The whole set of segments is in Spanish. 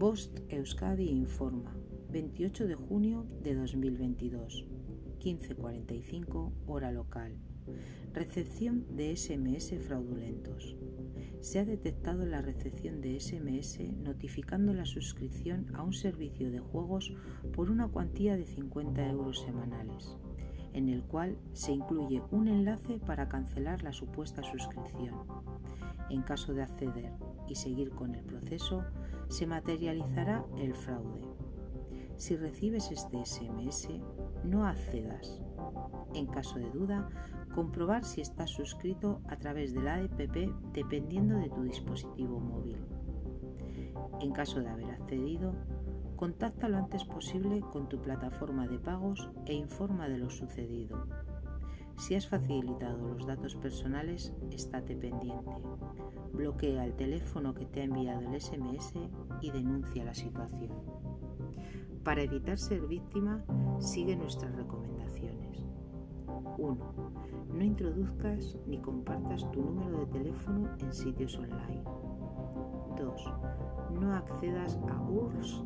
Bost Euskadi informa, 28 de junio de 2022, 15.45 hora local. Recepción de SMS fraudulentos. Se ha detectado la recepción de SMS notificando la suscripción a un servicio de juegos por una cuantía de 50 euros semanales, en el cual se incluye un enlace para cancelar la supuesta suscripción. En caso de acceder y seguir con el proceso, se materializará el fraude. Si recibes este SMS, no accedas. En caso de duda, comprobar si estás suscrito a través de la APP dependiendo de tu dispositivo móvil. En caso de haber accedido, contacta lo antes posible con tu plataforma de pagos e informa de lo sucedido. Si has facilitado los datos personales, estate pendiente. Bloquea el teléfono que te ha enviado el SMS y denuncia la situación. Para evitar ser víctima, sigue nuestras recomendaciones. 1. No introduzcas ni compartas tu número de teléfono en sitios online. 2. No accedas a URLs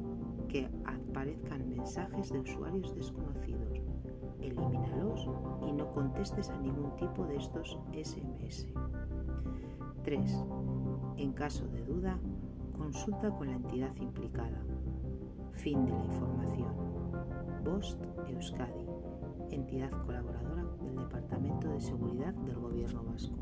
que aparezcan mensajes de usuarios desconocidos y no contestes a ningún tipo de estos SMS. 3. En caso de duda, consulta con la entidad implicada. Fin de la información. Bost Euskadi, entidad colaboradora del Departamento de Seguridad del Gobierno Vasco.